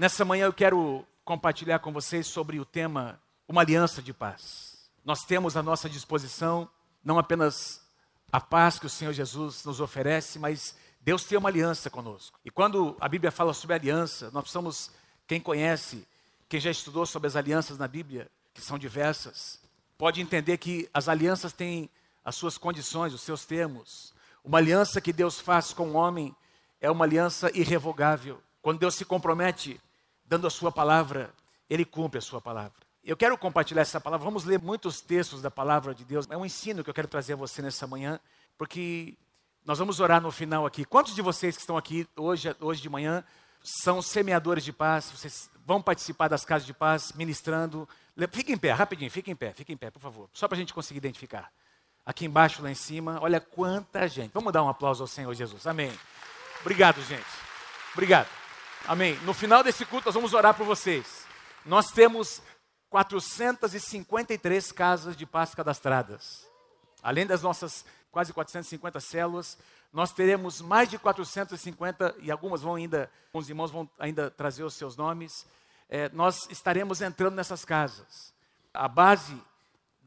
Nessa manhã eu quero compartilhar com vocês sobre o tema Uma Aliança de Paz. Nós temos à nossa disposição não apenas a paz que o Senhor Jesus nos oferece, mas Deus tem uma aliança conosco. E quando a Bíblia fala sobre aliança, nós precisamos, quem conhece, quem já estudou sobre as alianças na Bíblia, que são diversas, pode entender que as alianças têm as suas condições, os seus termos. Uma aliança que Deus faz com o homem é uma aliança irrevogável. Quando Deus se compromete dando a sua palavra, ele cumpre a sua palavra. Eu quero compartilhar essa palavra, vamos ler muitos textos da palavra de Deus. É um ensino que eu quero trazer a você nessa manhã, porque nós vamos orar no final aqui. Quantos de vocês que estão aqui hoje, hoje de manhã são semeadores de paz? Vocês vão participar das casas de paz, ministrando? Fique em pé, rapidinho, fique em pé, fique em pé, por favor, só para a gente conseguir identificar. Aqui embaixo, lá em cima, olha quanta gente. Vamos dar um aplauso ao Senhor Jesus. Amém. Obrigado, gente. Obrigado. Amém. No final desse culto, nós vamos orar por vocês. Nós temos 453 casas de paz cadastradas. Além das nossas quase 450 células, nós teremos mais de 450 e algumas vão ainda, os irmãos vão ainda trazer os seus nomes. É, nós estaremos entrando nessas casas. A base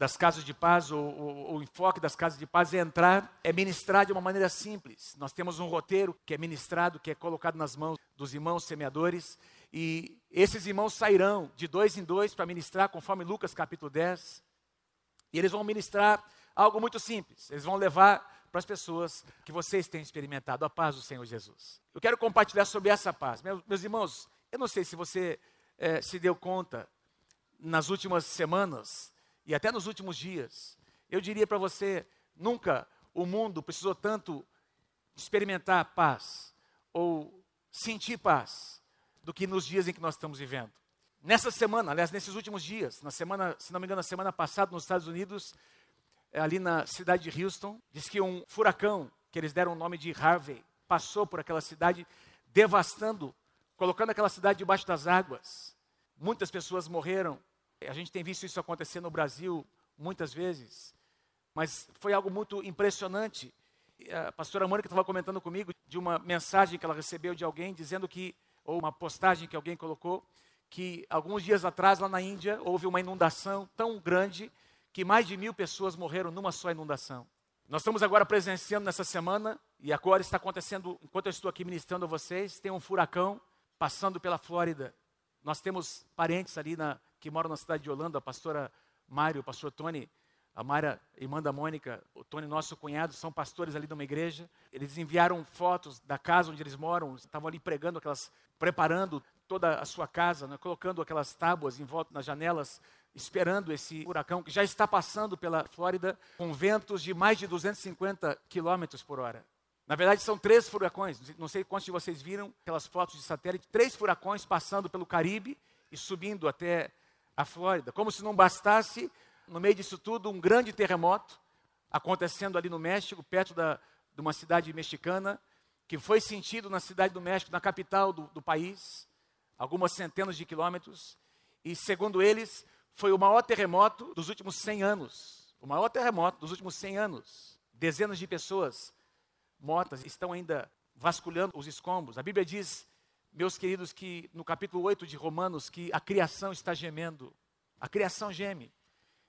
das casas de paz, o, o, o, enfoque das casas de paz é entrar, é ministrar de uma maneira simples. Nós temos um roteiro que é ministrado, que é colocado nas mãos dos irmãos semeadores, e esses irmãos sairão de dois em dois para ministrar, conforme Lucas capítulo 10, e eles vão ministrar algo muito simples, eles vão levar para as pessoas que vocês têm experimentado a paz do Senhor Jesus. Eu quero compartilhar sobre essa paz. Meus, meus irmãos, eu não sei se você é, se deu conta nas últimas semanas, e até nos últimos dias, eu diria para você: nunca o mundo precisou tanto experimentar paz ou sentir paz do que nos dias em que nós estamos vivendo. Nessa semana, aliás, nesses últimos dias, na semana, se não me engano, na semana passada, nos Estados Unidos, é, ali na cidade de Houston, diz que um furacão, que eles deram o nome de Harvey, passou por aquela cidade, devastando, colocando aquela cidade debaixo das águas. Muitas pessoas morreram, a gente tem visto isso acontecer no Brasil muitas vezes, mas foi algo muito impressionante. A pastora Mônica estava comentando comigo de uma mensagem que ela recebeu de alguém dizendo que, ou uma postagem que alguém colocou, que alguns dias atrás lá na Índia houve uma inundação tão grande que mais de mil pessoas morreram numa só inundação. Nós estamos agora presenciando nessa semana, e agora está acontecendo, enquanto eu estou aqui ministrando a vocês, tem um furacão passando pela Flórida. Nós temos parentes ali na que moram na cidade de Holanda, a pastora Mário, o pastor Tony, a Mara, irmã da Mônica, o Tony, nosso cunhado, são pastores ali de uma igreja. Eles enviaram fotos da casa onde eles moram, estavam ali pregando aquelas, preparando toda a sua casa, né, colocando aquelas tábuas em volta nas janelas, esperando esse furacão que já está passando pela Flórida com ventos de mais de 250 quilômetros por hora. Na verdade, são três furacões. Não sei quantos de vocês viram aquelas fotos de satélite. Três furacões passando pelo Caribe e subindo até a Flórida. Como se não bastasse, no meio disso tudo, um grande terremoto acontecendo ali no México, perto da, de uma cidade mexicana, que foi sentido na cidade do México, na capital do, do país, algumas centenas de quilômetros, e segundo eles, foi o maior terremoto dos últimos 100 anos. O maior terremoto dos últimos 100 anos. Dezenas de pessoas mortas estão ainda vasculhando os escombros. A Bíblia diz meus queridos, que no capítulo 8 de Romanos, que a criação está gemendo. A criação geme.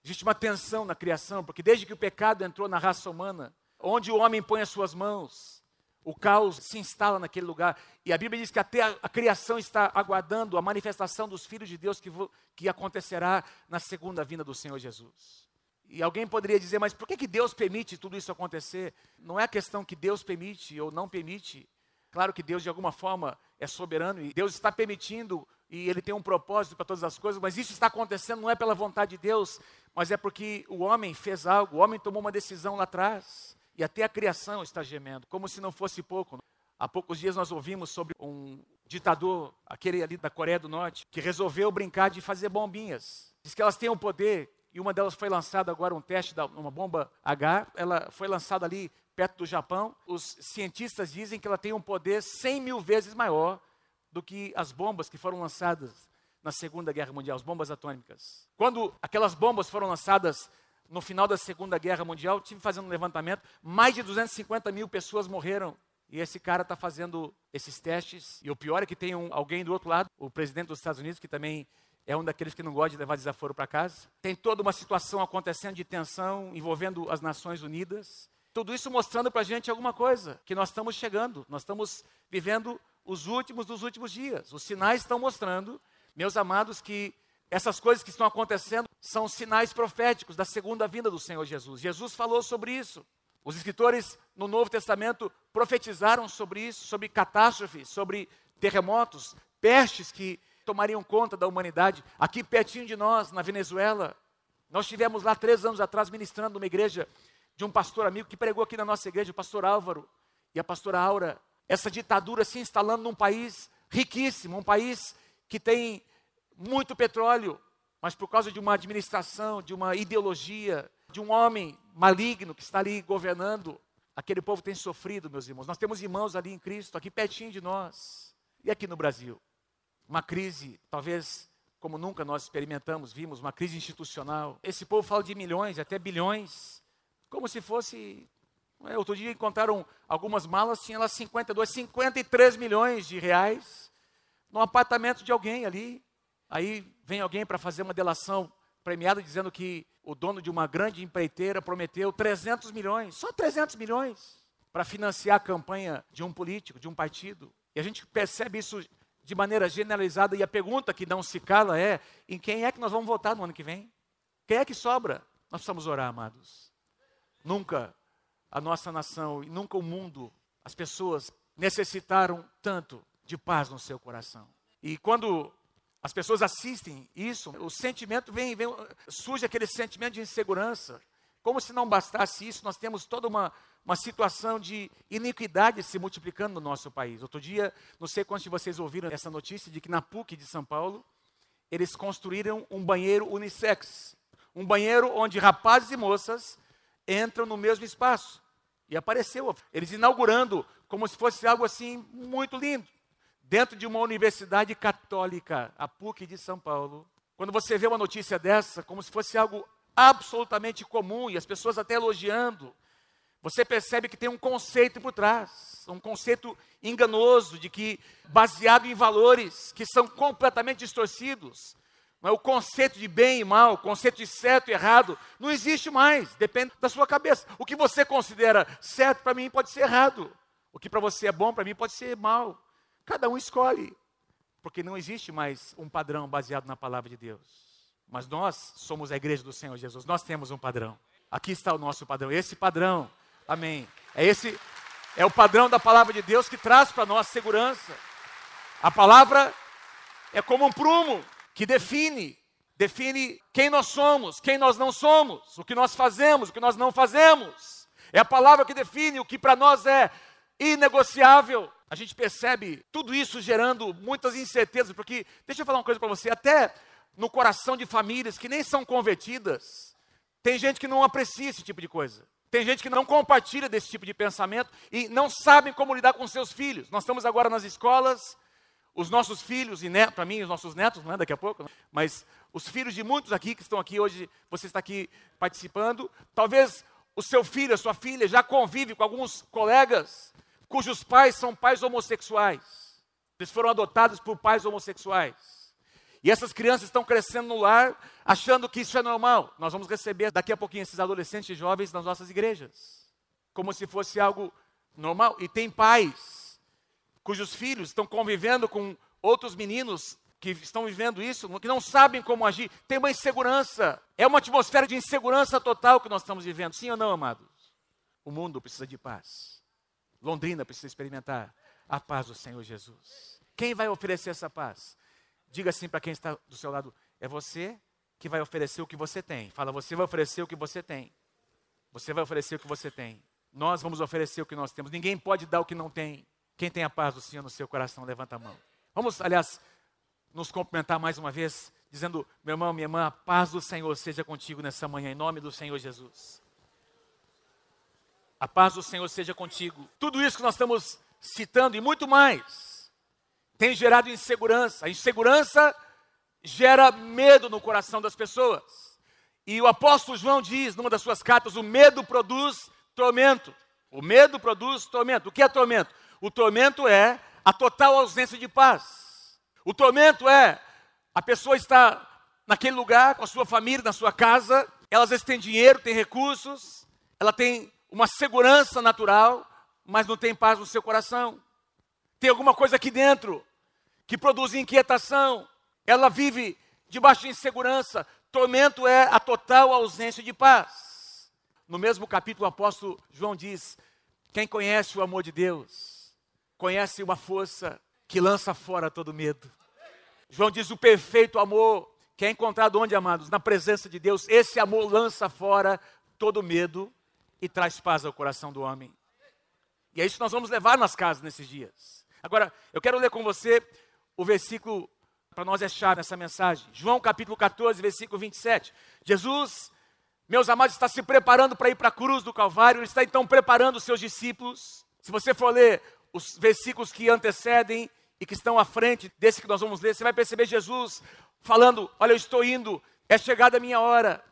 Existe uma tensão na criação, porque desde que o pecado entrou na raça humana, onde o homem põe as suas mãos, o caos se instala naquele lugar. E a Bíblia diz que até a, a criação está aguardando a manifestação dos filhos de Deus que, que acontecerá na segunda vinda do Senhor Jesus. E alguém poderia dizer, mas por que, que Deus permite tudo isso acontecer? Não é a questão que Deus permite ou não permite, Claro que Deus, de alguma forma, é soberano e Deus está permitindo e Ele tem um propósito para todas as coisas, mas isso está acontecendo não é pela vontade de Deus, mas é porque o homem fez algo, o homem tomou uma decisão lá atrás e até a criação está gemendo, como se não fosse pouco. Há poucos dias nós ouvimos sobre um ditador, aquele ali da Coreia do Norte, que resolveu brincar de fazer bombinhas. Diz que elas têm o poder e uma delas foi lançada agora um teste de uma bomba H, ela foi lançada ali perto do Japão, os cientistas dizem que ela tem um poder 100 mil vezes maior do que as bombas que foram lançadas na Segunda Guerra Mundial, as bombas atômicas. Quando aquelas bombas foram lançadas no final da Segunda Guerra Mundial, tive fazendo um levantamento, mais de 250 mil pessoas morreram E esse cara está fazendo esses testes. E o pior é que tem um, alguém do outro lado, o presidente dos Estados Unidos, que também é um daqueles que não gosta de levar desaforo para casa. Tem toda uma situação acontecendo de tensão envolvendo as Nações Unidas. Tudo isso mostrando para a gente alguma coisa, que nós estamos chegando, nós estamos vivendo os últimos dos últimos dias. Os sinais estão mostrando, meus amados, que essas coisas que estão acontecendo são sinais proféticos da segunda vinda do Senhor Jesus. Jesus falou sobre isso. Os escritores no Novo Testamento profetizaram sobre isso, sobre catástrofes, sobre terremotos, pestes que tomariam conta da humanidade. Aqui pertinho de nós, na Venezuela, nós estivemos lá três anos atrás ministrando numa igreja de um pastor amigo que pregou aqui na nossa igreja, o pastor Álvaro e a pastora Aura. Essa ditadura se instalando num país riquíssimo, um país que tem muito petróleo, mas por causa de uma administração, de uma ideologia, de um homem maligno que está ali governando, aquele povo tem sofrido, meus irmãos. Nós temos irmãos ali em Cristo, aqui pertinho de nós. E aqui no Brasil? Uma crise, talvez como nunca nós experimentamos, vimos, uma crise institucional. Esse povo fala de milhões, até bilhões, como se fosse. É, outro dia encontraram algumas malas, tinha lá 52, 53 milhões de reais no apartamento de alguém ali. Aí vem alguém para fazer uma delação premiada dizendo que o dono de uma grande empreiteira prometeu 300 milhões, só 300 milhões, para financiar a campanha de um político, de um partido. E a gente percebe isso de maneira generalizada. E a pergunta que não se cala é: em quem é que nós vamos votar no ano que vem? Quem é que sobra? Nós precisamos orar, amados. Nunca a nossa nação e nunca o mundo, as pessoas necessitaram tanto de paz no seu coração. E quando as pessoas assistem isso, o sentimento vem, vem, surge aquele sentimento de insegurança. Como se não bastasse isso, nós temos toda uma, uma situação de iniquidade se multiplicando no nosso país. Outro dia, não sei quantos de vocês ouviram essa notícia de que na PUC de São Paulo, eles construíram um banheiro unissex. Um banheiro onde rapazes e moças entram no mesmo espaço. E apareceu, eles inaugurando como se fosse algo assim muito lindo dentro de uma universidade católica, a PUC de São Paulo, quando você vê uma notícia dessa, como se fosse algo absolutamente comum e as pessoas até elogiando, você percebe que tem um conceito por trás, um conceito enganoso de que baseado em valores que são completamente distorcidos. O conceito de bem e mal, o conceito de certo e errado, não existe mais, depende da sua cabeça. O que você considera certo para mim pode ser errado. O que para você é bom para mim pode ser mal. Cada um escolhe, porque não existe mais um padrão baseado na palavra de Deus. Mas nós somos a igreja do Senhor Jesus, nós temos um padrão. Aqui está o nosso padrão, esse padrão, amém. É esse, é o padrão da palavra de Deus que traz para nós segurança. A palavra é como um prumo que define, define quem nós somos, quem nós não somos, o que nós fazemos, o que nós não fazemos. É a palavra que define o que para nós é inegociável a gente percebe tudo isso gerando muitas incertezas, porque, deixa eu falar uma coisa para você, até no coração de famílias que nem são convertidas, tem gente que não aprecia esse tipo de coisa. Tem gente que não compartilha desse tipo de pensamento e não sabem como lidar com seus filhos. Nós estamos agora nas escolas, os nossos filhos e netos, para mim, os nossos netos, não é daqui a pouco, mas os filhos de muitos aqui que estão aqui hoje, você está aqui participando, talvez o seu filho, a sua filha já convive com alguns colegas cujos pais são pais homossexuais. Eles foram adotados por pais homossexuais. E essas crianças estão crescendo no lar achando que isso é normal. Nós vamos receber daqui a pouquinho esses adolescentes e jovens nas nossas igrejas, como se fosse algo normal. E tem pais cujos filhos estão convivendo com outros meninos que estão vivendo isso, que não sabem como agir, tem uma insegurança. É uma atmosfera de insegurança total que nós estamos vivendo. Sim ou não, amados? O mundo precisa de paz. Londrina precisa experimentar a paz do Senhor Jesus. Quem vai oferecer essa paz? Diga assim para quem está do seu lado: é você que vai oferecer o que você tem. Fala, você vai oferecer o que você tem. Você vai oferecer o que você tem. Nós vamos oferecer o que nós temos. Ninguém pode dar o que não tem. Quem tem a paz do Senhor no seu coração, levanta a mão. Vamos, aliás, nos cumprimentar mais uma vez, dizendo: meu irmão, minha irmã, a paz do Senhor seja contigo nessa manhã, em nome do Senhor Jesus. A paz do Senhor seja contigo. Tudo isso que nós estamos citando e muito mais tem gerado insegurança. A insegurança gera medo no coração das pessoas. E o apóstolo João diz numa das suas cartas: o medo produz tormento. O medo produz tormento. O que é tormento? O tormento é a total ausência de paz. O tormento é a pessoa está naquele lugar com a sua família, na sua casa, ela às vezes tem dinheiro, tem recursos, ela tem uma segurança natural, mas não tem paz no seu coração. Tem alguma coisa aqui dentro que produz inquietação. Ela vive debaixo de insegurança. Tormento é a total ausência de paz. No mesmo capítulo, o apóstolo João diz: Quem conhece o amor de Deus, conhece uma força que lança fora todo medo. João diz: O perfeito amor, que é encontrado onde, amados? Na presença de Deus. Esse amor lança fora todo medo e traz paz ao coração do homem. E é isso que nós vamos levar nas casas nesses dias. Agora, eu quero ler com você o versículo para nós é chave nessa mensagem. João capítulo 14, versículo 27. Jesus, meus amados, está se preparando para ir para a cruz do Calvário, ele está então preparando os seus discípulos. Se você for ler os versículos que antecedem e que estão à frente desse que nós vamos ler, você vai perceber Jesus falando: Olha, eu estou indo, é chegada a minha hora.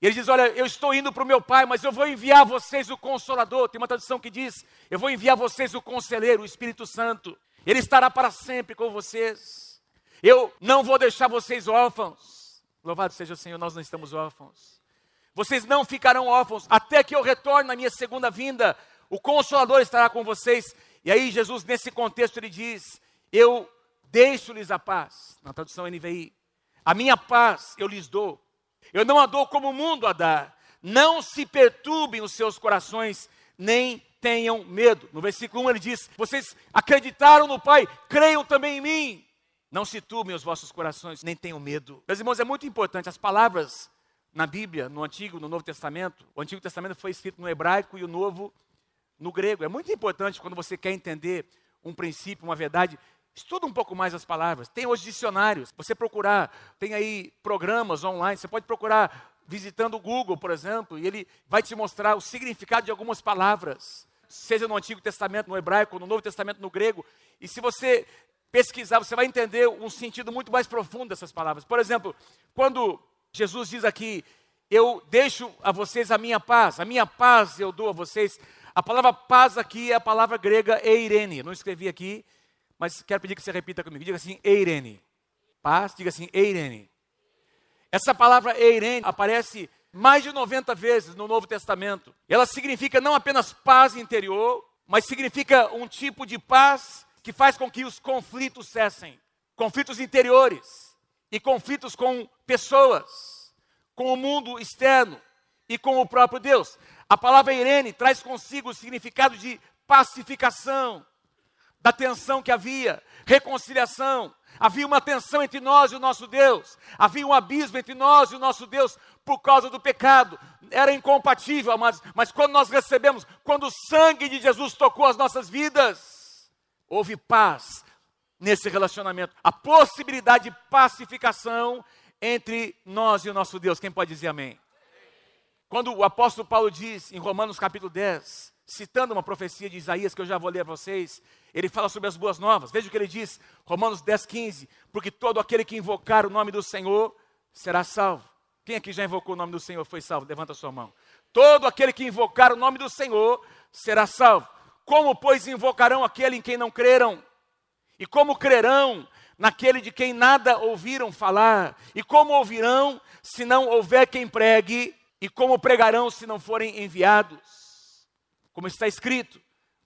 E ele diz: Olha, eu estou indo para o meu Pai, mas eu vou enviar a vocês o Consolador. Tem uma tradução que diz: Eu vou enviar a vocês o Conselheiro, o Espírito Santo. Ele estará para sempre com vocês. Eu não vou deixar vocês órfãos. Louvado seja o Senhor, nós não estamos órfãos. Vocês não ficarão órfãos até que eu retorne na minha segunda vinda. O Consolador estará com vocês. E aí, Jesus, nesse contexto, ele diz: Eu deixo-lhes a paz. Na tradução NVI. A minha paz eu lhes dou. Eu não a dou como o mundo a dá. Não se perturbem os seus corações, nem tenham medo. No versículo 1 ele diz: Vocês acreditaram no Pai, creiam também em mim. Não se turbem os vossos corações, nem tenham medo. Meus irmãos, é muito importante as palavras na Bíblia, no Antigo, no Novo Testamento. O Antigo Testamento foi escrito no hebraico e o Novo no grego. É muito importante quando você quer entender um princípio, uma verdade, estuda um pouco mais as palavras. Tem hoje dicionários. Você procurar, tem aí programas online. Você pode procurar visitando o Google, por exemplo, e ele vai te mostrar o significado de algumas palavras, seja no Antigo Testamento, no hebraico, no Novo Testamento, no grego. E se você pesquisar, você vai entender um sentido muito mais profundo dessas palavras. Por exemplo, quando Jesus diz aqui, eu deixo a vocês a minha paz, a minha paz eu dou a vocês. A palavra paz aqui é a palavra grega eirene. Não escrevi aqui, mas quero pedir que você repita comigo. Diga assim, eirene. Paz, diga assim, eirene. Essa palavra eirene aparece mais de 90 vezes no Novo Testamento. Ela significa não apenas paz interior, mas significa um tipo de paz que faz com que os conflitos cessem conflitos interiores e conflitos com pessoas, com o mundo externo e com o próprio Deus. A palavra Irene traz consigo o significado de pacificação, da tensão que havia, reconciliação. Havia uma tensão entre nós e o nosso Deus, havia um abismo entre nós e o nosso Deus por causa do pecado. Era incompatível, mas, mas quando nós recebemos, quando o sangue de Jesus tocou as nossas vidas, houve paz nesse relacionamento, a possibilidade de pacificação entre nós e o nosso Deus. Quem pode dizer amém? Quando o apóstolo Paulo diz em Romanos capítulo 10, citando uma profecia de Isaías que eu já vou ler a vocês, ele fala sobre as boas novas. Veja o que ele diz, Romanos 10, 15: Porque todo aquele que invocar o nome do Senhor será salvo. Quem aqui já invocou o nome do Senhor foi salvo? Levanta a sua mão. Todo aquele que invocar o nome do Senhor será salvo. Como, pois, invocarão aquele em quem não creram? E como crerão naquele de quem nada ouviram falar? E como ouvirão se não houver quem pregue? E como pregarão se não forem enviados? Como está escrito.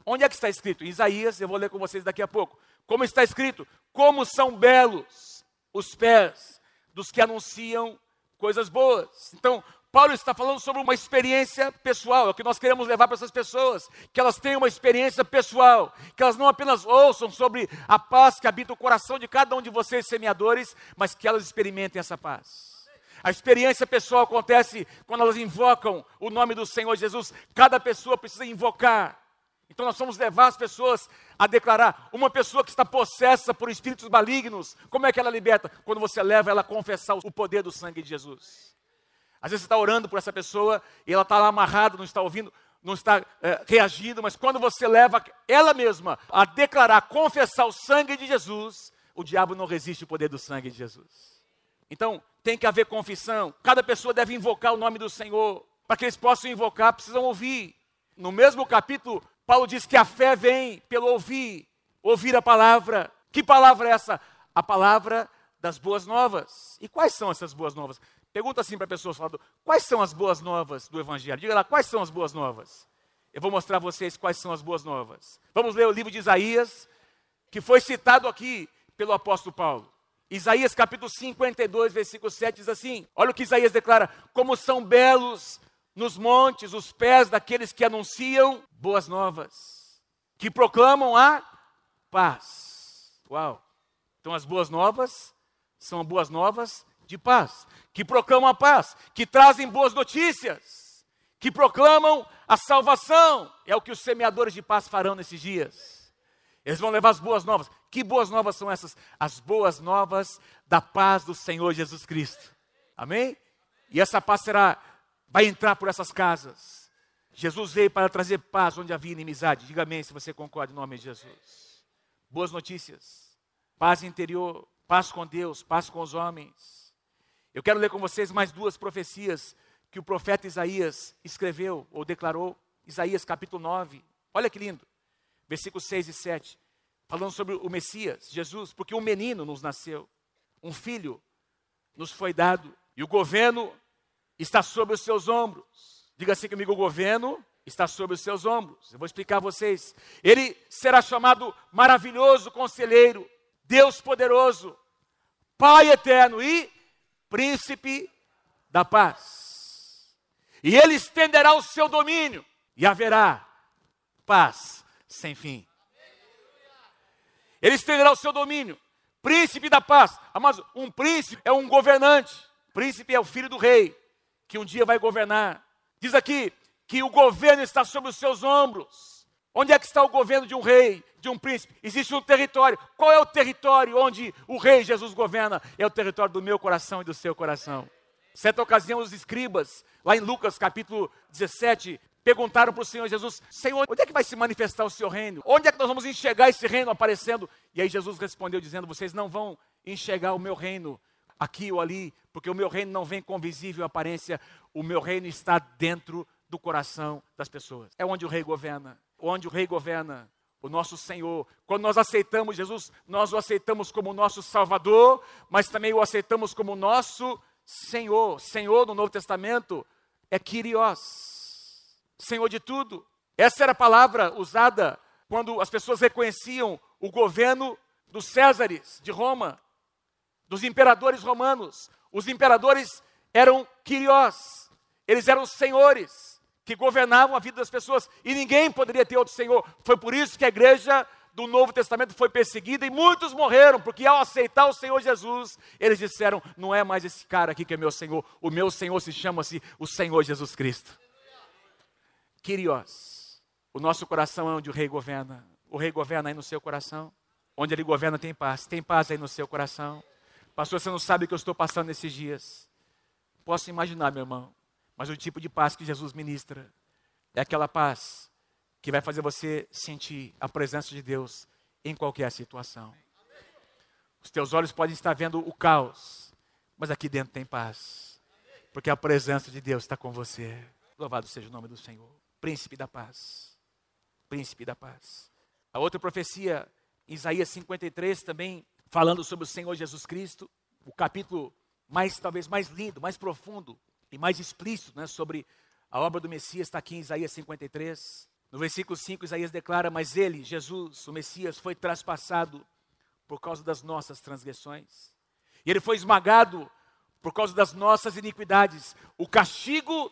Onde é que está escrito? Em Isaías, eu vou ler com vocês daqui a pouco. Como está escrito? Como são belos os pés dos que anunciam coisas boas. Então, Paulo está falando sobre uma experiência pessoal, é o que nós queremos levar para essas pessoas, que elas tenham uma experiência pessoal, que elas não apenas ouçam sobre a paz que habita o coração de cada um de vocês, semeadores, mas que elas experimentem essa paz. A experiência pessoal acontece quando elas invocam o nome do Senhor Jesus, cada pessoa precisa invocar. Então nós vamos levar as pessoas a declarar. Uma pessoa que está possessa por espíritos malignos, como é que ela liberta? Quando você leva ela a confessar o poder do sangue de Jesus. Às vezes você está orando por essa pessoa e ela está lá amarrada, não está ouvindo, não está é, reagindo, mas quando você leva ela mesma a declarar, a confessar o sangue de Jesus, o diabo não resiste ao poder do sangue de Jesus. Então, tem que haver confissão. Cada pessoa deve invocar o nome do Senhor. Para que eles possam invocar, precisam ouvir. no mesmo capítulo, Paulo diz que a fé vem pelo ouvir, ouvir a palavra. Que palavra é essa? A palavra das boas novas. E quais são essas boas novas? Pergunta assim para a pessoa, falando, quais são as boas novas do Evangelho? Diga lá, quais são as boas novas? Eu vou mostrar a vocês quais são as boas novas. Vamos ler o livro de Isaías, que foi citado aqui pelo apóstolo Paulo. Isaías capítulo 52, versículo 7 diz assim: Olha o que Isaías declara: Como são belos nos montes os pés daqueles que anunciam boas novas, que proclamam a paz. Uau! Então as boas novas são boas novas de paz, que proclamam a paz, que trazem boas notícias, que proclamam a salvação. É o que os semeadores de paz farão nesses dias. Eles vão levar as boas novas. Que boas novas são essas? As boas novas da paz do Senhor Jesus Cristo. Amém? E essa paz será, vai entrar por essas casas. Jesus veio para trazer paz onde havia inimizade. Diga amém se você concorda em nome de Jesus. Boas notícias. Paz interior, paz com Deus, paz com os homens. Eu quero ler com vocês mais duas profecias que o profeta Isaías escreveu ou declarou. Isaías capítulo 9. Olha que lindo. Versículos 6 e 7 falando sobre o Messias, Jesus, porque um menino nos nasceu, um filho nos foi dado, e o governo está sobre os seus ombros. Diga assim comigo: o governo está sobre os seus ombros. Eu vou explicar a vocês. Ele será chamado maravilhoso conselheiro, Deus poderoso, Pai eterno e príncipe da paz. E ele estenderá o seu domínio e haverá paz sem fim. Ele estenderá o seu domínio. Príncipe da paz. Mas um príncipe é um governante. Príncipe é o filho do rei, que um dia vai governar. Diz aqui que o governo está sobre os seus ombros. Onde é que está o governo de um rei, de um príncipe? Existe um território. Qual é o território onde o rei Jesus governa? É o território do meu coração e do seu coração. Certa ocasião, os escribas, lá em Lucas capítulo 17, perguntaram para o Senhor Jesus: Senhor, onde é que vai se manifestar o seu reino? Onde é que nós vamos enxergar esse reino aparecendo? E aí Jesus respondeu dizendo: Vocês não vão enxergar o meu reino aqui ou ali, porque o meu reino não vem com visível aparência, o meu reino está dentro do coração das pessoas. É onde o rei governa. Onde o rei governa, o nosso Senhor. Quando nós aceitamos Jesus, nós o aceitamos como nosso Salvador, mas também o aceitamos como nosso Senhor. Senhor no Novo Testamento é Kyrios. Senhor de tudo. Essa era a palavra usada quando as pessoas reconheciam o governo dos Césares de Roma, dos imperadores romanos. Os imperadores eram quiriós, eles eram senhores que governavam a vida das pessoas e ninguém poderia ter outro senhor. Foi por isso que a igreja do Novo Testamento foi perseguida e muitos morreram, porque ao aceitar o Senhor Jesus, eles disseram: Não é mais esse cara aqui que é meu Senhor, o meu Senhor se chama-se o Senhor Jesus Cristo. Kyrios. O nosso coração é onde o rei governa. O rei governa aí no seu coração. Onde ele governa tem paz. Tem paz aí no seu coração. Pastor, você não sabe o que eu estou passando nesses dias. Posso imaginar, meu irmão. Mas o tipo de paz que Jesus ministra é aquela paz que vai fazer você sentir a presença de Deus em qualquer situação. Os teus olhos podem estar vendo o caos, mas aqui dentro tem paz, porque a presença de Deus está com você. Louvado seja o nome do Senhor príncipe da paz. Príncipe da paz. A outra profecia, Isaías 53, também falando sobre o Senhor Jesus Cristo, o capítulo mais, talvez mais lindo, mais profundo e mais explícito né, sobre a obra do Messias, está aqui em Isaías 53. No versículo 5, Isaías declara: Mas ele, Jesus, o Messias, foi traspassado por causa das nossas transgressões, e ele foi esmagado por causa das nossas iniquidades. O castigo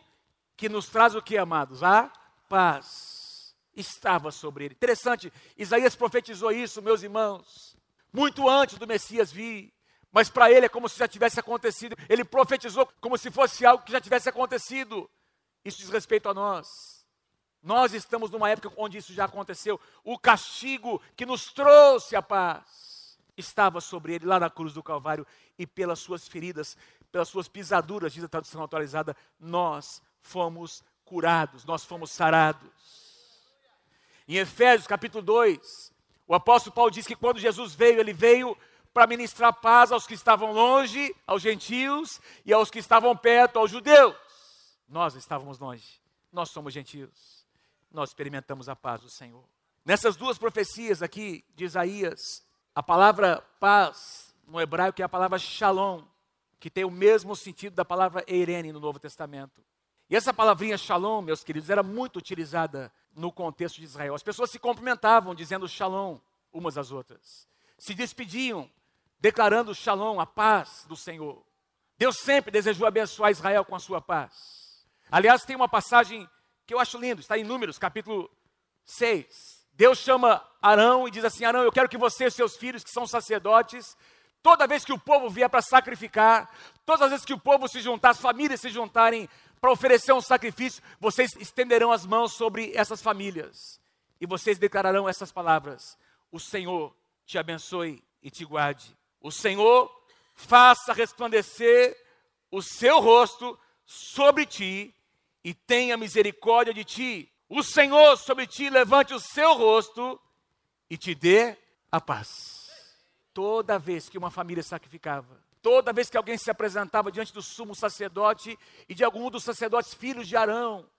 que nos traz o que, amados? A paz estava sobre ele. Interessante, Isaías profetizou isso, meus irmãos, muito antes do Messias vir. Mas para ele é como se já tivesse acontecido. Ele profetizou como se fosse algo que já tivesse acontecido. Isso diz respeito a nós. Nós estamos numa época onde isso já aconteceu. O castigo que nos trouxe a paz estava sobre ele lá na cruz do Calvário e pelas suas feridas, pelas suas pisaduras, diz a tradução atualizada, nós fomos curados, nós fomos sarados. Em Efésios capítulo 2, o apóstolo Paulo diz que quando Jesus veio, ele veio para ministrar paz aos que estavam longe, aos gentios, e aos que estavam perto, aos judeus. Nós estávamos longe, nós somos gentios. nós experimentamos a paz do Senhor. Nessas duas profecias aqui de Isaías, a palavra paz no hebraico é a palavra shalom, que tem o mesmo sentido da palavra eirene no Novo Testamento. E essa palavrinha shalom, meus queridos, era muito utilizada no contexto de Israel. As pessoas se cumprimentavam dizendo shalom umas às outras. Se despediam declarando shalom, a paz do Senhor. Deus sempre desejou abençoar Israel com a sua paz. Aliás, tem uma passagem que eu acho lindo, está em Números, capítulo 6. Deus chama Arão e diz assim: Arão, eu quero que você e seus filhos, que são sacerdotes, toda vez que o povo vier para sacrificar, todas as vezes que o povo se juntar, as famílias se juntarem para oferecer um sacrifício, vocês estenderão as mãos sobre essas famílias e vocês declararão essas palavras: O Senhor te abençoe e te guarde. O Senhor faça resplandecer o seu rosto sobre ti e tenha misericórdia de ti. O Senhor sobre ti levante o seu rosto e te dê a paz. Toda vez que uma família sacrificava, toda vez que alguém se apresentava diante do sumo sacerdote e de algum dos sacerdotes filhos de Arão,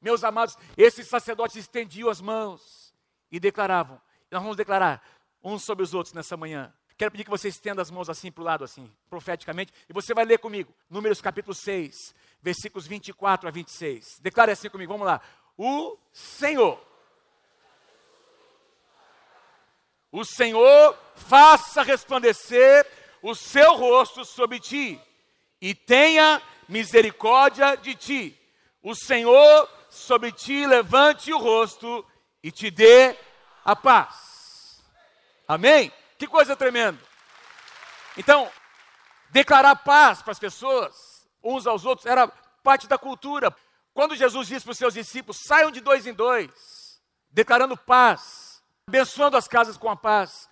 meus amados, esses sacerdotes estendiam as mãos e declaravam. Nós vamos declarar uns sobre os outros nessa manhã. Quero pedir que você estenda as mãos assim para o lado, assim, profeticamente, e você vai ler comigo, Números capítulo 6, versículos 24 a 26. Declare assim comigo, vamos lá. O Senhor. O Senhor faça resplandecer o seu rosto sobre ti e tenha misericórdia de ti. O Senhor sobre ti levante o rosto e te dê a paz. Amém? Que coisa tremenda. Então, declarar paz para as pessoas, uns aos outros, era parte da cultura. Quando Jesus disse para os seus discípulos: saiam de dois em dois, declarando paz, abençoando as casas com a paz,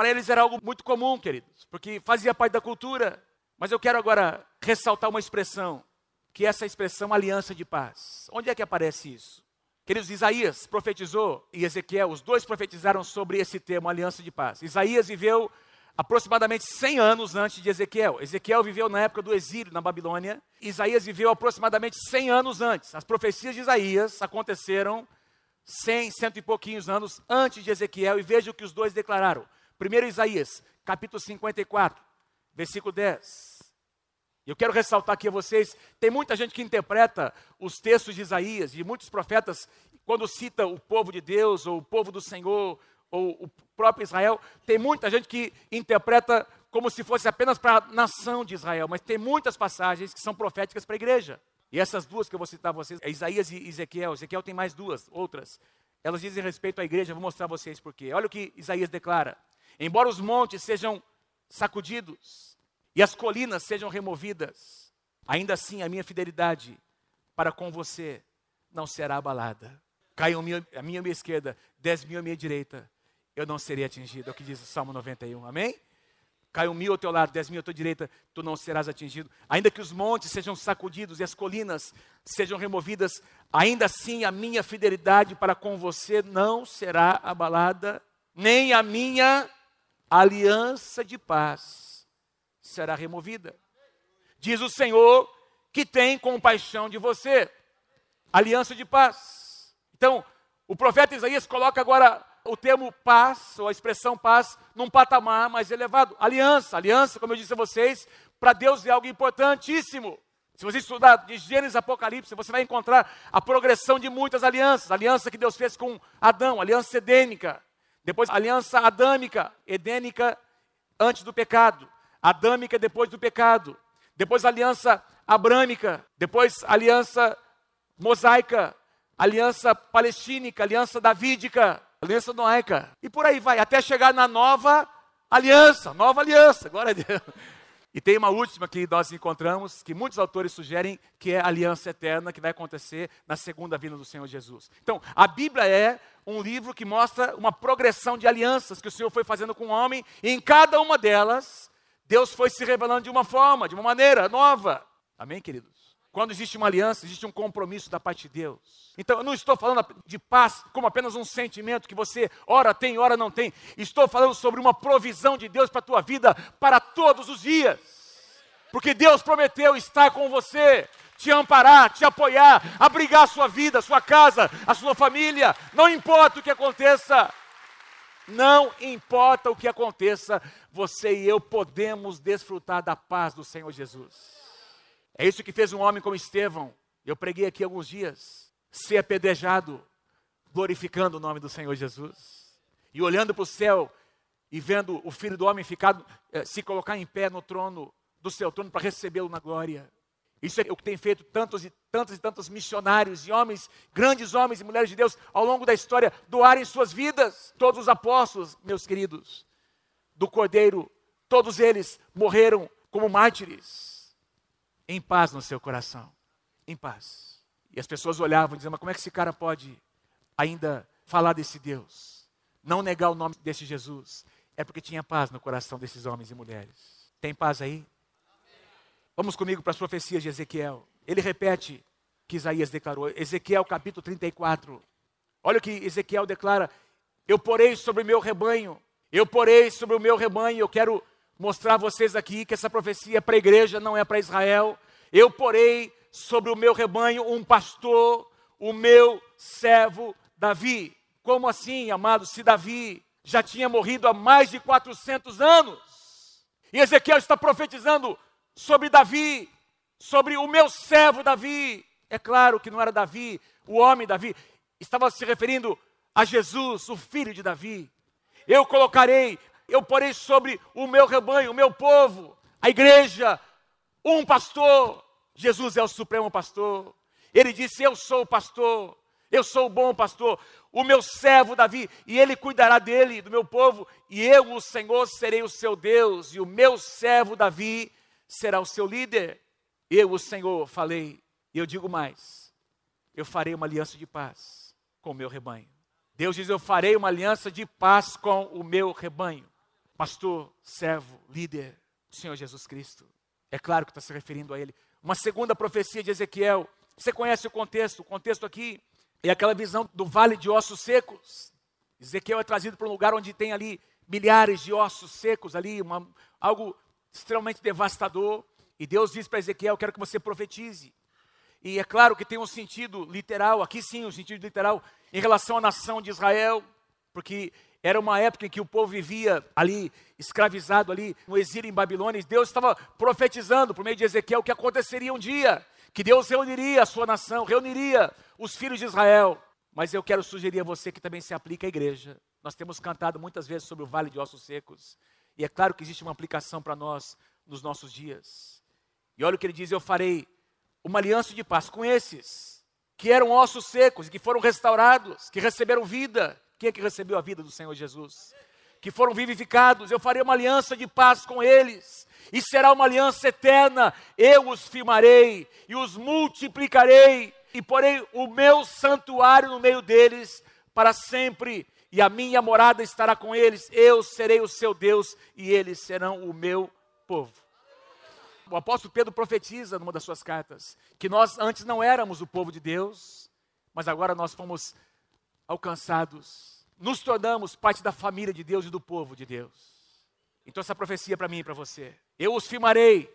para eles era algo muito comum, queridos, porque fazia parte da cultura. Mas eu quero agora ressaltar uma expressão, que é essa expressão aliança de paz. Onde é que aparece isso? Queridos, Isaías profetizou e Ezequiel, os dois profetizaram sobre esse termo, aliança de paz. Isaías viveu aproximadamente 100 anos antes de Ezequiel. Ezequiel viveu na época do exílio na Babilônia. Isaías viveu aproximadamente 100 anos antes. As profecias de Isaías aconteceram 100, cento e pouquinhos anos antes de Ezequiel. E veja o que os dois declararam. Primeiro Isaías, capítulo 54, versículo 10. Eu quero ressaltar aqui a vocês, tem muita gente que interpreta os textos de Isaías e muitos profetas, quando cita o povo de Deus, ou o povo do Senhor, ou o próprio Israel, tem muita gente que interpreta como se fosse apenas para a nação de Israel, mas tem muitas passagens que são proféticas para a igreja. E essas duas que eu vou citar a vocês, é Isaías e Ezequiel. Ezequiel tem mais duas, outras. Elas dizem respeito à igreja, vou mostrar a vocês por quê. Olha o que Isaías declara: Embora os montes sejam sacudidos, e as colinas sejam removidas, ainda assim a minha fidelidade para com você não será abalada. Caiam a minha, a minha esquerda, dez mil à minha direita, eu não serei atingido. É o que diz o Salmo 91, amém? Caiam mil ao teu lado, dez mil à tua direita, tu não serás atingido. Ainda que os montes sejam sacudidos e as colinas sejam removidas, ainda assim a minha fidelidade para com você não será abalada, nem a minha aliança de paz será removida. Diz o Senhor que tem compaixão de você. Aliança de paz. Então, o profeta Isaías coloca agora o termo paz, ou a expressão paz, num patamar mais elevado. Aliança, aliança, como eu disse a vocês, para Deus é algo importantíssimo. Se você estudar de Gênesis Apocalipse, você vai encontrar a progressão de muitas alianças. aliança que Deus fez com Adão, aliança edênica. Depois, aliança adâmica, edênica antes do pecado. Adâmica depois do pecado, depois aliança abrâmica, depois aliança mosaica, aliança palestínica, aliança davídica, aliança noaica, e por aí vai, até chegar na nova aliança, nova aliança, glória a Deus. E tem uma última que nós encontramos, que muitos autores sugerem, que é a aliança eterna que vai acontecer na segunda vinda do Senhor Jesus. Então, a Bíblia é um livro que mostra uma progressão de alianças que o Senhor foi fazendo com o homem, e em cada uma delas, Deus foi se revelando de uma forma, de uma maneira nova. Amém, queridos? Quando existe uma aliança, existe um compromisso da parte de Deus. Então, eu não estou falando de paz como apenas um sentimento que você ora tem, ora não tem. Estou falando sobre uma provisão de Deus para a tua vida para todos os dias. Porque Deus prometeu estar com você te amparar, te apoiar, abrigar a sua vida, a sua casa, a sua família. Não importa o que aconteça. Não importa o que aconteça, você e eu podemos desfrutar da paz do Senhor Jesus. É isso que fez um homem como Estevão. Eu preguei aqui alguns dias, ser apedrejado, glorificando o nome do Senhor Jesus. E olhando para o céu e vendo o Filho do Homem ficar, eh, se colocar em pé no trono do seu trono para recebê-lo na glória. Isso é o que tem feito tantos e tantos e tantos missionários e homens, grandes homens e mulheres de Deus ao longo da história, doarem suas vidas. Todos os apóstolos, meus queridos, do Cordeiro, todos eles morreram como mártires, em paz no seu coração, em paz. E as pessoas olhavam e diziam: Mas como é que esse cara pode ainda falar desse Deus? Não negar o nome desse Jesus? É porque tinha paz no coração desses homens e mulheres. Tem paz aí? Vamos comigo para as profecias de Ezequiel. Ele repete que Isaías declarou. Ezequiel capítulo 34. Olha o que Ezequiel declara: Eu porei sobre o meu rebanho, eu porei sobre o meu rebanho. Eu quero mostrar a vocês aqui que essa profecia é para a igreja, não é para Israel. Eu porei sobre o meu rebanho um pastor, o meu servo Davi. Como assim, amado, se Davi já tinha morrido há mais de 400 anos? E Ezequiel está profetizando sobre Davi, sobre o meu servo Davi. É claro que não era Davi, o homem Davi, estava se referindo a Jesus, o filho de Davi. Eu colocarei, eu porei sobre o meu rebanho, o meu povo, a igreja, um pastor. Jesus é o supremo pastor. Ele disse: Eu sou o pastor, eu sou o bom pastor, o meu servo Davi, e ele cuidará dele, do meu povo, e eu, o Senhor, serei o seu Deus, e o meu servo Davi será o seu líder. Eu, o Senhor, falei, e eu digo mais: eu farei uma aliança de paz com o meu rebanho. Deus diz: Eu farei uma aliança de paz com o meu rebanho. Pastor, servo, líder, o Senhor Jesus Cristo. É claro que está se referindo a Ele. Uma segunda profecia de Ezequiel. Você conhece o contexto? O contexto aqui é aquela visão do vale de ossos secos. Ezequiel é trazido para um lugar onde tem ali milhares de ossos secos ali, uma, algo extremamente devastador. E Deus diz para Ezequiel: Quero que você profetize. E é claro que tem um sentido literal, aqui sim, um sentido literal, em relação à nação de Israel, porque era uma época em que o povo vivia ali, escravizado ali, no exílio em Babilônia, e Deus estava profetizando por meio de Ezequiel que aconteceria um dia, que Deus reuniria a sua nação, reuniria os filhos de Israel. Mas eu quero sugerir a você que também se aplica à igreja. Nós temos cantado muitas vezes sobre o vale de ossos secos. E é claro que existe uma aplicação para nós nos nossos dias. E olha o que ele diz: Eu farei uma aliança de paz com esses, que eram ossos secos, que foram restaurados, que receberam vida. Quem é que recebeu a vida do Senhor Jesus? Que foram vivificados. Eu farei uma aliança de paz com eles. E será uma aliança eterna. Eu os firmarei e os multiplicarei. E porei o meu santuário no meio deles para sempre e a minha morada estará com eles, eu serei o seu Deus e eles serão o meu povo. O apóstolo Pedro profetiza numa das suas cartas que nós antes não éramos o povo de Deus, mas agora nós fomos alcançados, nos tornamos parte da família de Deus e do povo de Deus. Então essa profecia é para mim e para você. Eu os firmarei.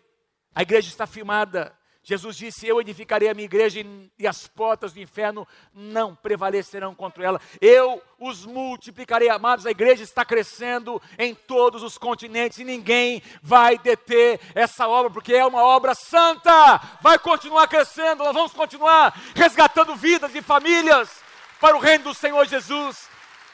A igreja está firmada Jesus disse: Eu edificarei a minha igreja e as portas do inferno não prevalecerão contra ela. Eu os multiplicarei, amados. A igreja está crescendo em todos os continentes e ninguém vai deter essa obra, porque é uma obra santa. Vai continuar crescendo, nós vamos continuar resgatando vidas e famílias para o reino do Senhor Jesus.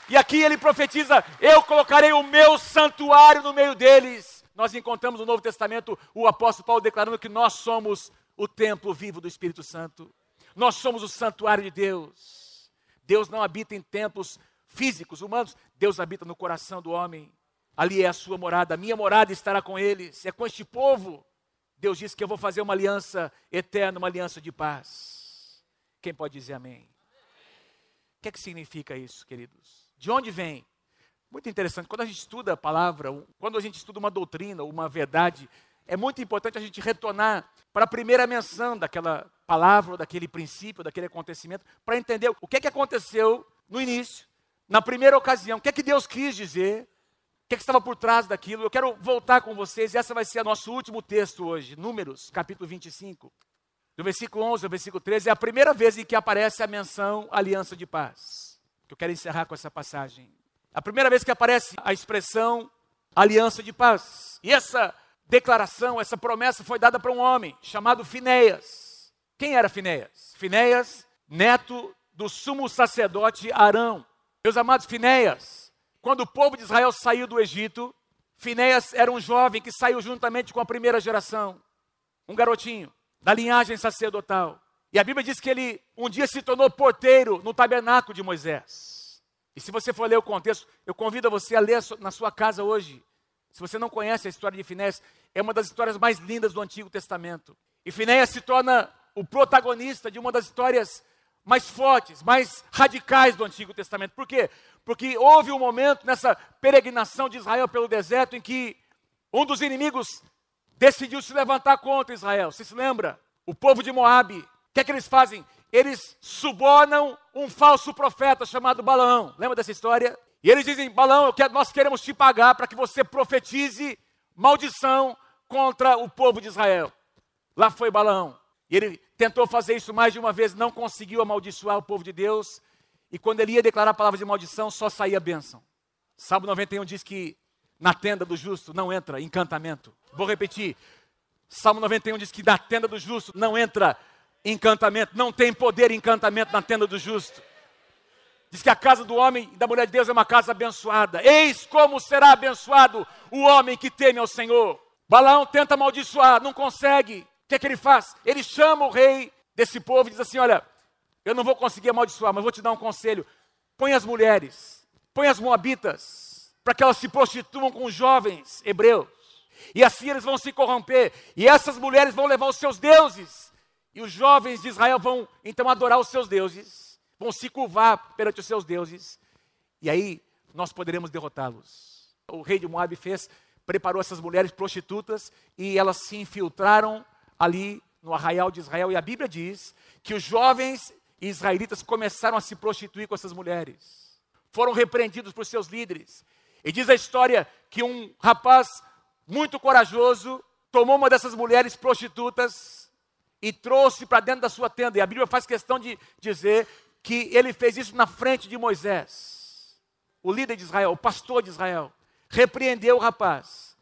E aqui ele profetiza: Eu colocarei o meu santuário no meio deles. Nós encontramos no Novo Testamento o apóstolo Paulo declarando que nós somos o templo vivo do Espírito Santo. Nós somos o santuário de Deus. Deus não habita em templos físicos, humanos. Deus habita no coração do homem. Ali é a sua morada. A minha morada estará com eles. É com este povo. Deus disse que eu vou fazer uma aliança eterna, uma aliança de paz. Quem pode dizer amém? Que é que significa isso, queridos? De onde vem? Muito interessante. Quando a gente estuda a palavra, quando a gente estuda uma doutrina, uma verdade, é muito importante a gente retornar para a primeira menção daquela palavra, daquele princípio, daquele acontecimento, para entender o que é que aconteceu no início, na primeira ocasião, o que é que Deus quis dizer, o que é que estava por trás daquilo. Eu quero voltar com vocês, e essa vai ser o nosso último texto hoje, Números, capítulo 25. Do versículo 11 ao versículo 13, é a primeira vez em que aparece a menção aliança de paz. Eu quero encerrar com essa passagem. A primeira vez que aparece a expressão aliança de paz. E essa declaração, essa promessa foi dada para um homem chamado Finéias. Quem era Finéias? Finéias, neto do sumo sacerdote Arão. Meus amados, Finéias, quando o povo de Israel saiu do Egito, Finéias era um jovem que saiu juntamente com a primeira geração, um garotinho da linhagem sacerdotal. E a Bíblia diz que ele um dia se tornou porteiro no tabernáculo de Moisés. E se você for ler o contexto, eu convido você a ler na sua casa hoje. Se você não conhece a história de Finéias, é uma das histórias mais lindas do Antigo Testamento. E Finéias se torna o protagonista de uma das histórias mais fortes, mais radicais do Antigo Testamento. Por quê? Porque houve um momento nessa peregrinação de Israel pelo deserto em que um dos inimigos decidiu se levantar contra Israel. Você se lembra? O povo de Moabe. O que é que eles fazem? Eles subornam um falso profeta chamado Balaão. Lembra dessa história? E eles dizem: Balaão, nós queremos te pagar para que você profetize maldição contra o povo de Israel. Lá foi Balaão. E ele tentou fazer isso mais de uma vez, não conseguiu amaldiçoar o povo de Deus. E quando ele ia declarar palavras de maldição, só saía bênção. Salmo 91 diz que na tenda do justo não entra encantamento. Vou repetir. Salmo 91 diz que na tenda do justo não entra encantamento, não tem poder encantamento na tenda do justo. Diz que a casa do homem e da mulher de Deus é uma casa abençoada. Eis como será abençoado o homem que teme ao Senhor. Balaão tenta amaldiçoar, não consegue. O que é que ele faz? Ele chama o rei desse povo e diz assim: Olha, eu não vou conseguir amaldiçoar, mas vou te dar um conselho. Põe as mulheres, põe as moabitas, para que elas se prostituam com os jovens hebreus. E assim eles vão se corromper. E essas mulheres vão levar os seus deuses. E os jovens de Israel vão então adorar os seus deuses. Vão se curvar perante os seus deuses. E aí nós poderemos derrotá-los. O rei de Moab fez, preparou essas mulheres prostitutas e elas se infiltraram ali no arraial de Israel. E a Bíblia diz que os jovens israelitas começaram a se prostituir com essas mulheres. Foram repreendidos por seus líderes. E diz a história que um rapaz muito corajoso tomou uma dessas mulheres prostitutas e trouxe para dentro da sua tenda. E a Bíblia faz questão de dizer que ele fez isso na frente de Moisés, o líder de Israel, o pastor de Israel. Repreendeu o rapaz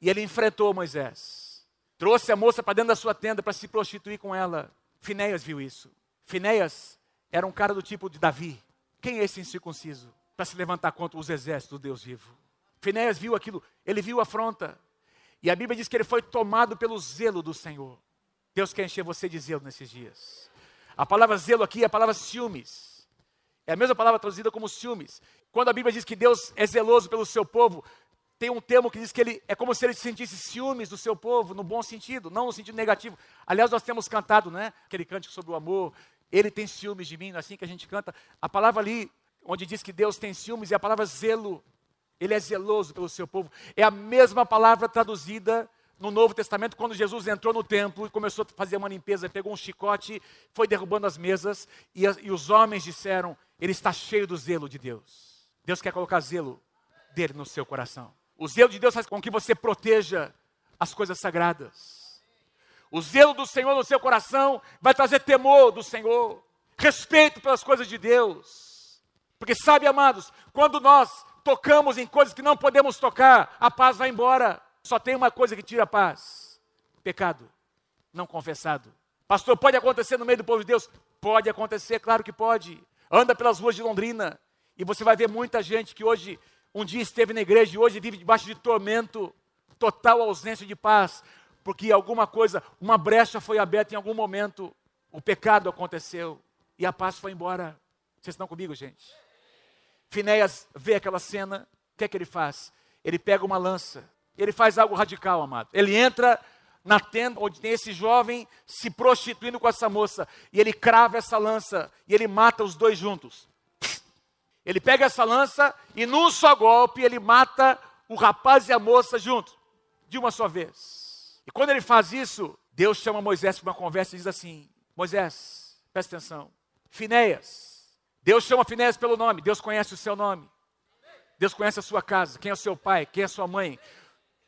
e ele enfrentou Moisés. Trouxe a moça para dentro da sua tenda para se prostituir com ela. Finéias viu isso. Finéias era um cara do tipo de Davi. Quem é esse incircunciso? Para se levantar contra os exércitos do Deus vivo. Finéias viu aquilo, ele viu a afronta. E a Bíblia diz que ele foi tomado pelo zelo do Senhor. Deus quer encher você de zelo nesses dias. A palavra zelo aqui é a palavra ciúmes. É a mesma palavra traduzida como ciúmes. Quando a Bíblia diz que Deus é zeloso pelo seu povo, tem um termo que diz que ele é como se ele sentisse ciúmes do seu povo, no bom sentido, não no sentido negativo. Aliás, nós temos cantado, né? Aquele cântico sobre o amor, ele tem ciúmes de mim, é assim que a gente canta. A palavra ali, onde diz que Deus tem ciúmes, é a palavra zelo. Ele é zeloso pelo seu povo. É a mesma palavra traduzida no Novo Testamento, quando Jesus entrou no templo e começou a fazer uma limpeza, pegou um chicote, foi derrubando as mesas, e, e os homens disseram: Ele está cheio do zelo de Deus. Deus quer colocar zelo dele no seu coração. O zelo de Deus faz com que você proteja as coisas sagradas. O zelo do Senhor no seu coração vai trazer temor do Senhor, respeito pelas coisas de Deus. Porque sabe, amados, quando nós tocamos em coisas que não podemos tocar, a paz vai embora. Só tem uma coisa que tira a paz: pecado não confessado. Pastor, pode acontecer no meio do povo de Deus? Pode acontecer, claro que pode. Anda pelas ruas de Londrina e você vai ver muita gente que hoje, um dia esteve na igreja e hoje vive debaixo de tormento, total ausência de paz, porque alguma coisa, uma brecha foi aberta em algum momento, o pecado aconteceu e a paz foi embora. Vocês estão comigo, gente? Finéias vê aquela cena, o que é que ele faz? Ele pega uma lança, ele faz algo radical, amado. Ele entra na tenda onde tem esse jovem se prostituindo com essa moça, e ele crava essa lança e ele mata os dois juntos. Ele pega essa lança e num só golpe ele mata o rapaz e a moça juntos, de uma só vez. E quando ele faz isso, Deus chama Moisés para uma conversa e diz assim: Moisés, presta atenção. Finéias. Deus chama Finéias pelo nome, Deus conhece o seu nome. Deus conhece a sua casa, quem é o seu pai, quem é a sua mãe,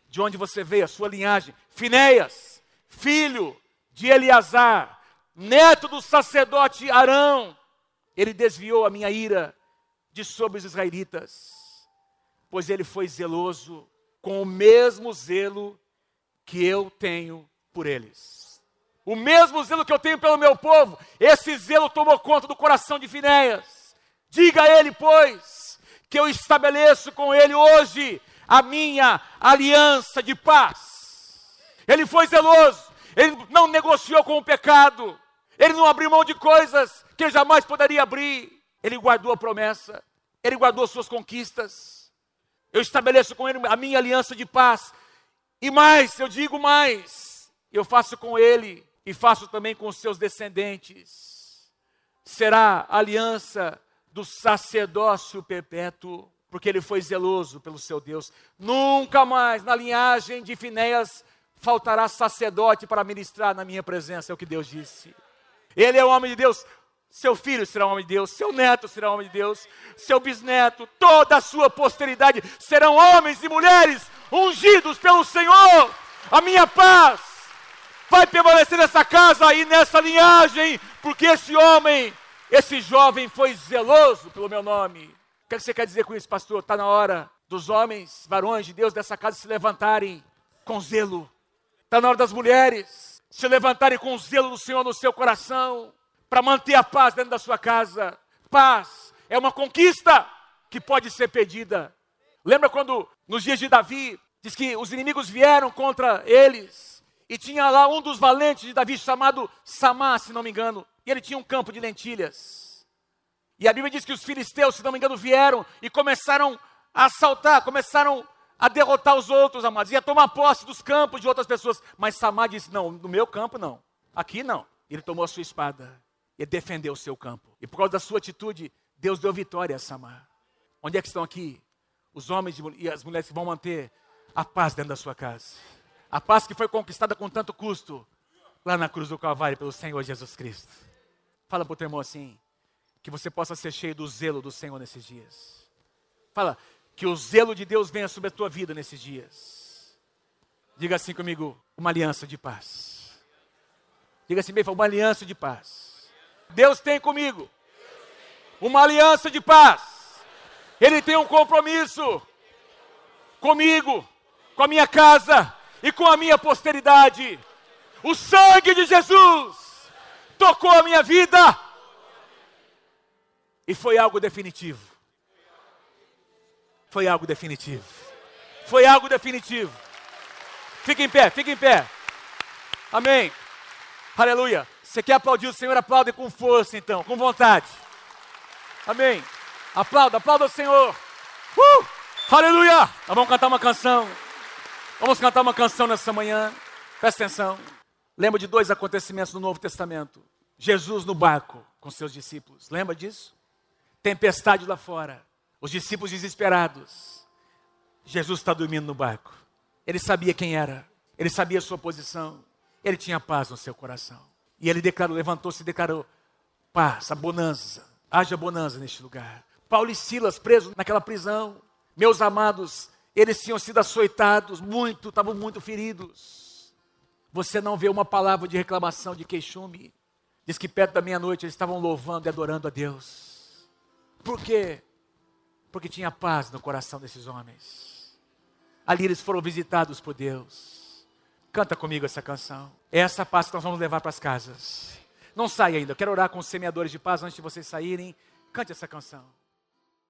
de onde você veio, a sua linhagem. Finéias, filho de Eleazar, neto do sacerdote Arão, ele desviou a minha ira de sobre os israelitas, pois ele foi zeloso com o mesmo zelo que eu tenho por eles. O mesmo zelo que eu tenho pelo meu povo, esse zelo tomou conta do coração de Finéias. Diga a ele, pois, que eu estabeleço com ele hoje a minha aliança de paz. Ele foi zeloso, ele não negociou com o pecado, ele não abriu mão de coisas que ele jamais poderia abrir, ele guardou a promessa, ele guardou suas conquistas. Eu estabeleço com ele a minha aliança de paz, e mais, eu digo mais, eu faço com ele e faço também com seus descendentes. Será aliança do sacerdócio perpétuo, porque ele foi zeloso pelo seu Deus. Nunca mais na linhagem de Finéias faltará sacerdote para ministrar na minha presença, é o que Deus disse. Ele é o homem de Deus. Seu filho será homem de Deus, seu neto será homem de Deus, seu bisneto, toda a sua posteridade serão homens e mulheres ungidos pelo Senhor. A minha paz vai permanecer nessa casa e nessa linhagem, porque esse homem esse jovem foi zeloso pelo meu nome. O que você quer dizer com isso, pastor? Está na hora dos homens, varões de Deus dessa casa se levantarem com zelo. Está na hora das mulheres se levantarem com zelo do Senhor no seu coração, para manter a paz dentro da sua casa. Paz é uma conquista que pode ser pedida. Lembra quando, nos dias de Davi, diz que os inimigos vieram contra eles, e tinha lá um dos valentes de Davi chamado Samá, se não me engano e ele tinha um campo de lentilhas. E a Bíblia diz que os filisteus, se não me engano, vieram e começaram a assaltar, começaram a derrotar os outros, amados, e a tomar posse dos campos de outras pessoas. Mas Samar disse: Não, no meu campo não, aqui não. Ele tomou a sua espada e defendeu o seu campo. E por causa da sua atitude, Deus deu vitória a Samar. Onde é que estão aqui os homens e as mulheres que vão manter a paz dentro da sua casa? A paz que foi conquistada com tanto custo lá na cruz do Calvário pelo Senhor Jesus Cristo. Fala para o teu irmão assim, que você possa ser cheio do zelo do Senhor nesses dias. Fala, que o zelo de Deus venha sobre a tua vida nesses dias. Diga assim comigo, uma aliança de paz. Diga assim bem, uma aliança de paz. Deus tem comigo uma aliança de paz. Ele tem um compromisso comigo, com a minha casa e com a minha posteridade. O sangue de Jesus tocou a minha vida. E foi algo definitivo. Foi algo definitivo. Foi algo definitivo. Fique em pé, fique em pé. Amém. Aleluia. Você quer aplaudir o Senhor? Aplaude com força, então, com vontade. Amém. Aplauda, aplauda o Senhor. Uh! Aleluia. Vamos cantar uma canção. Vamos cantar uma canção nessa manhã. Presta atenção. Lembra de dois acontecimentos no Novo Testamento. Jesus no barco com seus discípulos. Lembra disso? Tempestade lá fora. Os discípulos desesperados. Jesus está dormindo no barco. Ele sabia quem era. Ele sabia a sua posição. Ele tinha paz no seu coração. E ele declarou, levantou-se e declarou: paz, a bonança. Haja bonança neste lugar. Paulo e Silas presos naquela prisão. Meus amados, eles tinham sido açoitados muito, estavam muito feridos. Você não vê uma palavra de reclamação, de queixume. Diz que perto da meia-noite eles estavam louvando e adorando a Deus. Por quê? Porque tinha paz no coração desses homens. Ali eles foram visitados por Deus. Canta comigo essa canção. É essa paz que nós vamos levar para as casas. Não saia ainda. Quero orar com os semeadores de paz antes de vocês saírem. Cante essa canção.